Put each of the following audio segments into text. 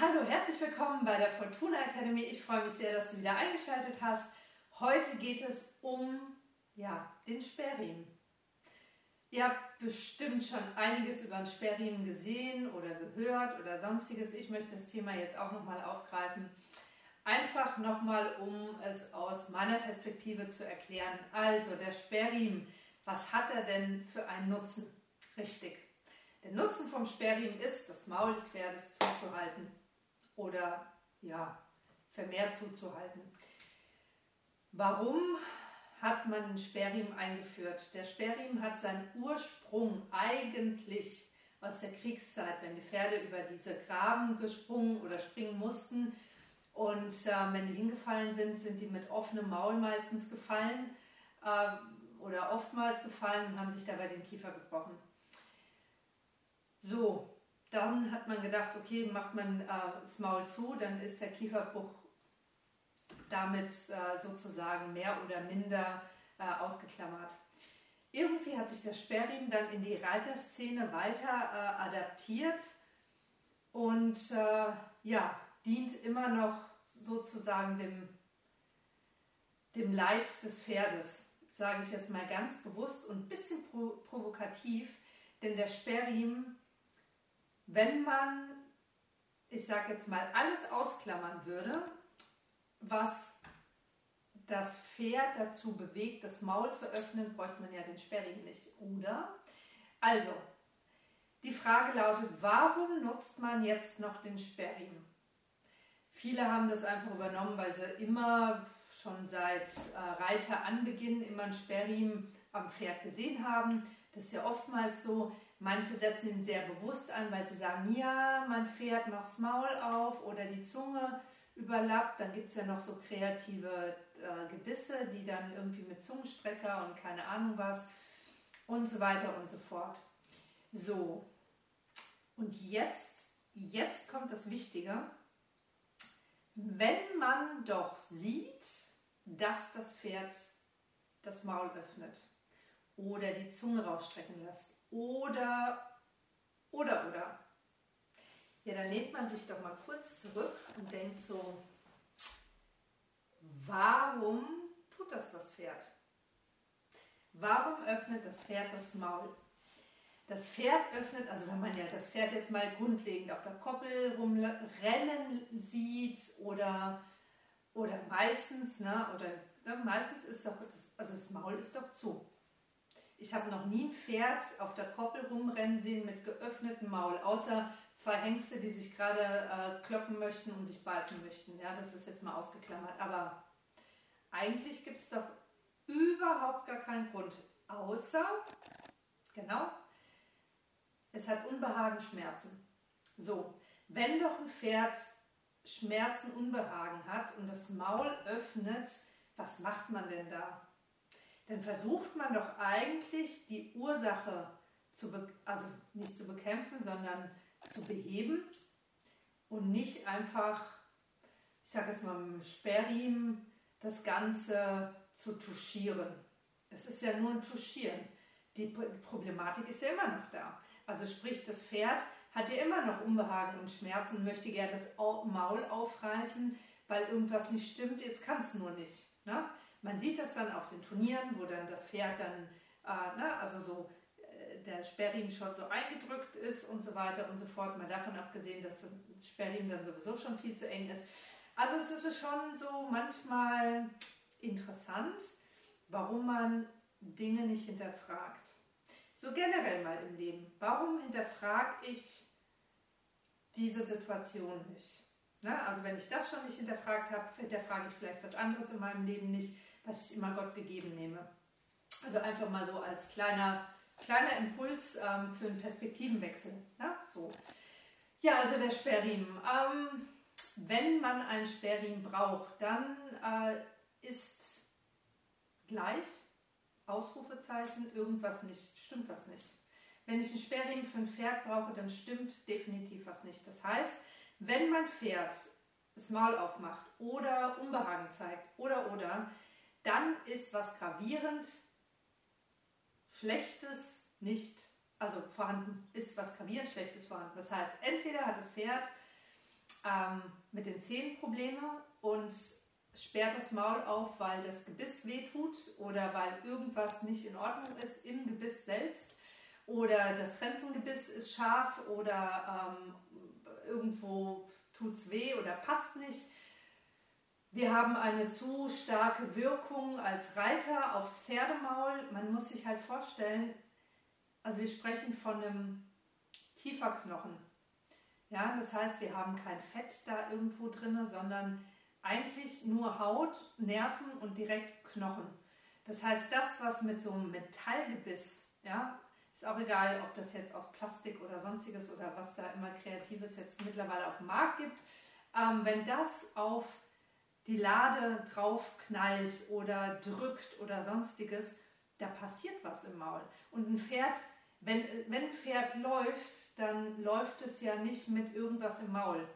hallo, herzlich willkommen bei der Fortuna Academy. Ich freue mich sehr, dass du wieder eingeschaltet hast. Heute geht es um ja, den Sperrriemen. Ihr habt bestimmt schon einiges über den Sperrriemen gesehen oder gehört oder sonstiges. Ich möchte das Thema jetzt auch nochmal aufgreifen. Einfach nochmal, um es aus meiner Perspektive zu erklären. Also der Sperrriemen, was hat er denn für einen Nutzen? Richtig. Der Nutzen vom Sperrriemen ist, das Maul des Pferdes zuzuhalten oder ja, vermehrt zuzuhalten. Warum hat man den Sperrriemen eingeführt? Der Sperrriemen hat seinen Ursprung eigentlich aus der Kriegszeit, wenn die Pferde über diese Graben gesprungen oder springen mussten und äh, wenn die hingefallen sind, sind die mit offenem Maul meistens gefallen äh, oder oftmals gefallen und haben sich dabei den Kiefer gebrochen. So, dann hat man gedacht, okay, macht man äh, das Maul zu, dann ist der Kieferbruch damit äh, sozusagen mehr oder minder äh, ausgeklammert. Irgendwie hat sich der Sperrriemen dann in die Reiterszene weiter äh, adaptiert und äh, ja, dient immer noch sozusagen dem, dem Leid des Pferdes, sage ich jetzt mal ganz bewusst und ein bisschen provokativ, denn der Sperrriemen wenn man, ich sage jetzt mal, alles ausklammern würde, was das Pferd dazu bewegt, das Maul zu öffnen, bräuchte man ja den Sperrriemen nicht, oder? Also, die Frage lautet, warum nutzt man jetzt noch den Sperrriemen? Viele haben das einfach übernommen, weil sie immer schon seit äh, Reiteranbeginn immer einen Sperrriemen am Pferd gesehen haben. Das ist ja oftmals so. Manche setzen ihn sehr bewusst an, weil sie sagen, ja, man fährt noch das Maul auf oder die Zunge überlappt. Dann gibt es ja noch so kreative äh, Gebisse, die dann irgendwie mit Zungenstrecker und keine Ahnung was und so weiter und so fort. So, und jetzt, jetzt kommt das Wichtige. Wenn man doch sieht, dass das Pferd das Maul öffnet oder die Zunge rausstrecken lässt oder, oder, oder. Ja, dann lehnt man sich doch mal kurz zurück und denkt so, warum tut das das Pferd? Warum öffnet das Pferd das Maul? Das Pferd öffnet, also wenn man ja das Pferd jetzt mal grundlegend auf der Koppel rumrennen sieht oder, oder meistens, ne, oder ne, meistens ist doch, das, also das Maul ist doch zu. Ich habe noch nie ein Pferd auf der Koppel rumrennen sehen mit geöffnetem Maul, außer zwei Hengste, die sich gerade äh, kloppen möchten und sich beißen möchten. Ja, das ist jetzt mal ausgeklammert. Aber eigentlich gibt es doch überhaupt gar keinen Grund, außer, genau, es hat Unbehagen, Schmerzen. So, wenn doch ein Pferd Schmerzen, Unbehagen hat und das Maul öffnet, was macht man denn da? Dann versucht man doch eigentlich die Ursache zu, also nicht zu bekämpfen, sondern zu beheben und nicht einfach, ich sage jetzt mal mit dem Sperrriemen, das Ganze zu touchieren. Es ist ja nur ein Touchieren. Die Problematik ist ja immer noch da. Also sprich, das Pferd hat ja immer noch Unbehagen und Schmerz und möchte gerne das Maul aufreißen, weil irgendwas nicht stimmt. Jetzt kann es nur nicht. Ne? Man sieht das dann auf den Turnieren, wo dann das Pferd dann, äh, ne, also so äh, der Sperrriemen schon so eingedrückt ist und so weiter und so fort. Mal davon abgesehen, dass das Sperrriemen dann sowieso schon viel zu eng ist. Also es ist schon so manchmal interessant, warum man Dinge nicht hinterfragt. So generell mal im Leben. Warum hinterfrage ich diese Situation nicht? Na, also wenn ich das schon nicht hinterfragt habe, hinterfrage ich vielleicht was anderes in meinem Leben nicht was ich immer Gott gegeben nehme. Also einfach mal so als kleiner, kleiner Impuls ähm, für einen Perspektivenwechsel. Na, so. Ja, also der Sperrriemen. Ähm, wenn man einen Sperrriemen braucht, dann äh, ist gleich Ausrufezeichen irgendwas nicht, stimmt was nicht. Wenn ich einen Sperrriemen für ein Pferd brauche, dann stimmt definitiv was nicht. Das heißt, wenn mein Pferd das Maul aufmacht oder Unbehagen zeigt oder oder, dann ist was gravierend Schlechtes nicht, also vorhanden ist was gravierend Schlechtes vorhanden. Das heißt, entweder hat das Pferd ähm, mit den Zähnen Probleme und sperrt das Maul auf, weil das Gebiss wehtut oder weil irgendwas nicht in Ordnung ist im Gebiss selbst oder das Trenzengebiss ist scharf oder ähm, irgendwo tut es weh oder passt nicht. Wir haben eine zu starke Wirkung als Reiter aufs Pferdemaul. Man muss sich halt vorstellen, also wir sprechen von einem Kieferknochen. Ja, das heißt, wir haben kein Fett da irgendwo drin, sondern eigentlich nur Haut, Nerven und direkt Knochen. Das heißt, das, was mit so einem Metallgebiss, ja, ist auch egal, ob das jetzt aus Plastik oder sonstiges oder was da immer Kreatives jetzt mittlerweile auf dem Markt gibt, ähm, wenn das auf die Lade draufknallt oder drückt oder sonstiges, da passiert was im Maul. Und ein Pferd, wenn, wenn ein Pferd läuft, dann läuft es ja nicht mit irgendwas im Maul.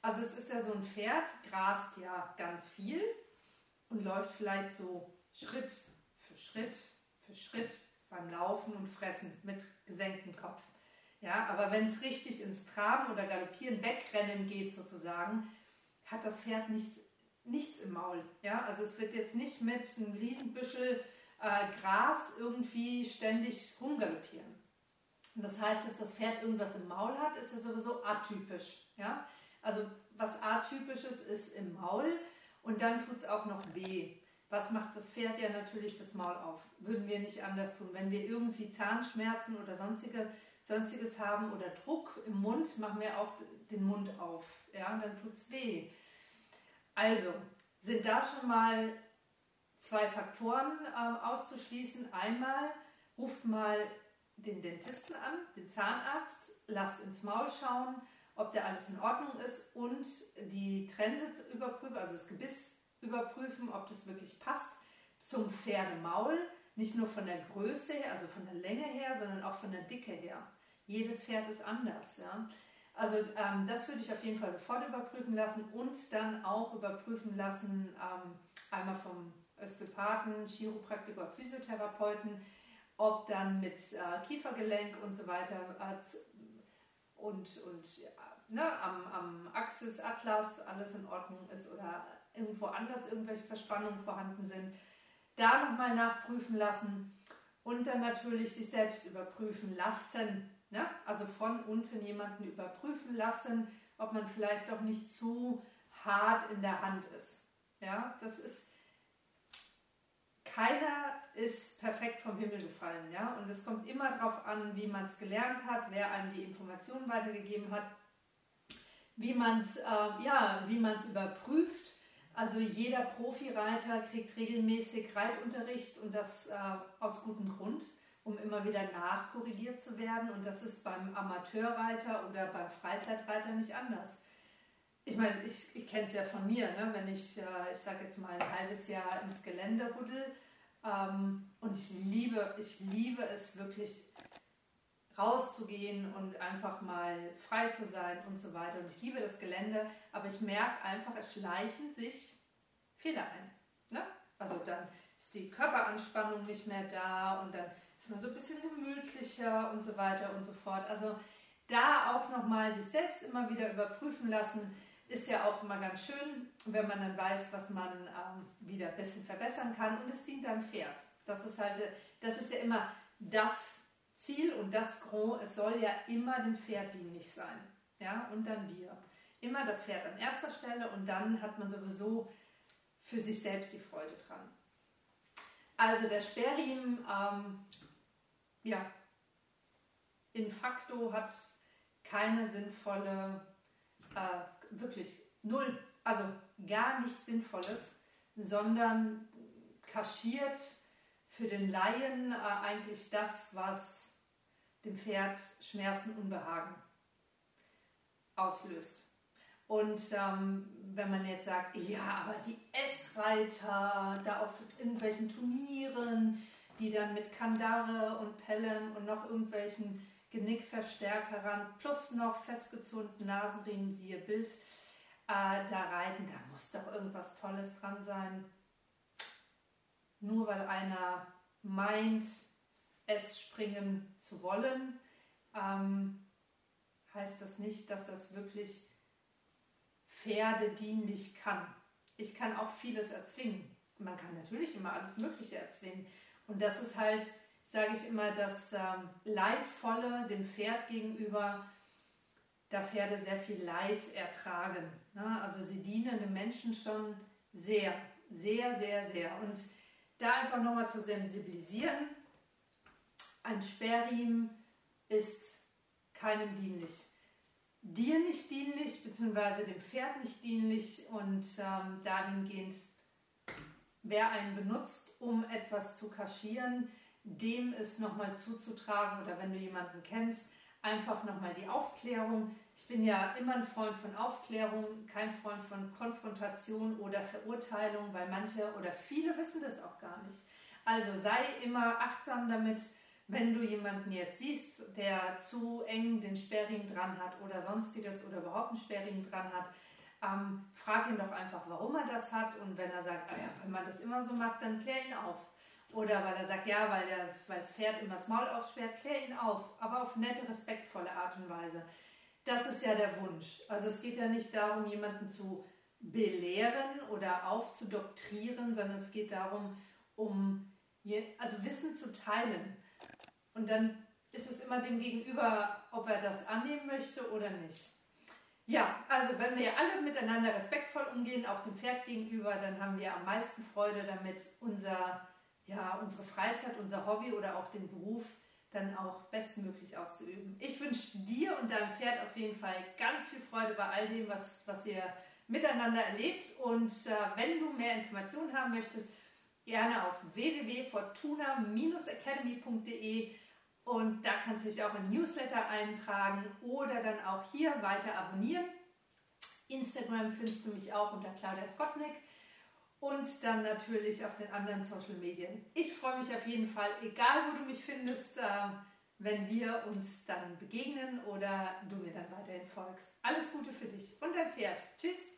Also es ist ja so ein Pferd, grast ja ganz viel und läuft vielleicht so Schritt für Schritt für Schritt beim Laufen und Fressen mit gesenktem Kopf. Ja, aber wenn es richtig ins Traben oder Galoppieren, Wegrennen geht sozusagen, hat das Pferd nichts, nichts im Maul. Ja, also es wird jetzt nicht mit einem Riesenbüschel äh, Gras irgendwie ständig rumgaloppieren. Und das heißt, dass das Pferd irgendwas im Maul hat, ist ja sowieso atypisch. Ja? Also was atypisches ist im Maul und dann tut es auch noch weh. Was macht das Pferd ja natürlich das Maul auf? Würden wir nicht anders tun. Wenn wir irgendwie Zahnschmerzen oder sonstige, sonstiges haben oder Druck im Mund, machen wir auch den Mund auf. Ja, dann tut es weh. Also sind da schon mal zwei Faktoren äh, auszuschließen. Einmal ruft mal den Dentisten an, den Zahnarzt, lasst ins Maul schauen, ob der alles in Ordnung ist und die Trense überprüfen, also das Gebiss überprüfen, ob das wirklich passt zum Pferdemaul, nicht nur von der Größe her, also von der Länge her, sondern auch von der Dicke her. Jedes Pferd ist anders. Ja? Also ähm, das würde ich auf jeden Fall sofort überprüfen lassen und dann auch überprüfen lassen, ähm, einmal vom Osteopathen, Chiropraktiker, Physiotherapeuten, ob dann mit äh, Kiefergelenk und so weiter äh, und, und ja, ne, am, am Axis, Atlas alles in Ordnung ist oder irgendwo anders irgendwelche Verspannungen vorhanden sind, da nochmal nachprüfen lassen und dann natürlich sich selbst überprüfen lassen. Ne? Also von unten jemanden überprüfen lassen, ob man vielleicht doch nicht zu hart in der Hand ist. Ja, das ist keiner ist perfekt vom Himmel gefallen, ja, und es kommt immer darauf an, wie man es gelernt hat, wer einem die Informationen weitergegeben hat, wie man es äh, ja, wie man es überprüft. Also jeder Profireiter kriegt regelmäßig Reitunterricht und das äh, aus gutem Grund, um immer wieder nachkorrigiert zu werden. Und das ist beim Amateurreiter oder beim Freizeitreiter nicht anders. Ich meine, ich, ich kenne es ja von mir, ne? wenn ich, äh, ich sage jetzt mal, ein halbes Jahr ins Gelände huddel ähm, und ich liebe, ich liebe es wirklich rauszugehen und einfach mal frei zu sein und so weiter. Und ich liebe das Gelände, aber ich merke einfach, es schleichen sich Fehler ein. Ne? Also dann ist die Körperanspannung nicht mehr da und dann ist man so ein bisschen gemütlicher und so weiter und so fort. Also da auch nochmal sich selbst immer wieder überprüfen lassen, ist ja auch immer ganz schön, wenn man dann weiß, was man ähm, wieder ein bisschen verbessern kann und es dient deinem Pferd. Das ist halt, das ist ja immer das Ziel und das Gros, es soll ja immer dem Pferd dienlich sein. Ja, und dann dir. Immer das Pferd an erster Stelle und dann hat man sowieso für sich selbst die Freude dran. Also der Sperrriemen, ähm, ja, in facto hat keine sinnvolle äh, wirklich null, also gar nichts Sinnvolles, sondern kaschiert für den Laien äh, eigentlich das, was dem Pferd Schmerzen, Unbehagen auslöst. Und ähm, wenn man jetzt sagt, ja, aber die S-Reiter da auf irgendwelchen Turnieren, die dann mit Kandare und Pelham und noch irgendwelchen Genickverstärkerern plus noch festgezurrten Nasenriemen, siehe Bild, äh, da reiten, da muss doch irgendwas Tolles dran sein. Nur weil einer meint, es springen zu wollen, ähm, heißt das nicht, dass das wirklich Pferde dienlich kann. Ich kann auch vieles erzwingen. Man kann natürlich immer alles Mögliche erzwingen. Und das ist halt, sage ich immer, das ähm, Leidvolle dem Pferd gegenüber, da Pferde sehr viel Leid ertragen. Ne? Also sie dienen dem Menschen schon sehr, sehr, sehr, sehr. Und da einfach nochmal zu sensibilisieren, ein Sperrriemen ist keinem dienlich. Dir nicht dienlich, beziehungsweise dem Pferd nicht dienlich und ähm, dahingehend, wer einen benutzt, um etwas zu kaschieren, dem ist nochmal zuzutragen oder wenn du jemanden kennst, einfach nochmal die Aufklärung. Ich bin ja immer ein Freund von Aufklärung, kein Freund von Konfrontation oder Verurteilung, weil manche oder viele wissen das auch gar nicht. Also sei immer achtsam damit, wenn du jemanden jetzt siehst, der zu eng den Sperrring dran hat oder sonstiges oder überhaupt einen Sperrring dran hat, ähm, frag ihn doch einfach, warum er das hat. Und wenn er sagt, ah ja, wenn man das immer so macht, dann klär ihn auf. Oder weil er sagt, ja, weil, das Pferd immer das Maul aufsperrt, klär ihn auf. Aber auf nette, respektvolle Art und Weise. Das ist ja der Wunsch. Also es geht ja nicht darum, jemanden zu belehren oder aufzudoktrieren, sondern es geht darum, um also Wissen zu teilen. Und dann ist es immer dem Gegenüber, ob er das annehmen möchte oder nicht. Ja, also wenn wir alle miteinander respektvoll umgehen, auch dem Pferd gegenüber, dann haben wir am meisten Freude damit, unser, ja, unsere Freizeit, unser Hobby oder auch den Beruf dann auch bestmöglich auszuüben. Ich wünsche dir und deinem Pferd auf jeden Fall ganz viel Freude bei all dem, was, was ihr miteinander erlebt. Und äh, wenn du mehr Informationen haben möchtest, gerne auf www.fortuna-academy.de und da kannst du dich auch in Newsletter eintragen oder dann auch hier weiter abonnieren. Instagram findest du mich auch unter Claudia Skotnick und dann natürlich auf den anderen Social Medien. Ich freue mich auf jeden Fall, egal wo du mich findest, äh, wenn wir uns dann begegnen oder du mir dann weiterhin folgst. Alles Gute für dich und dein Pferd. Tschüss!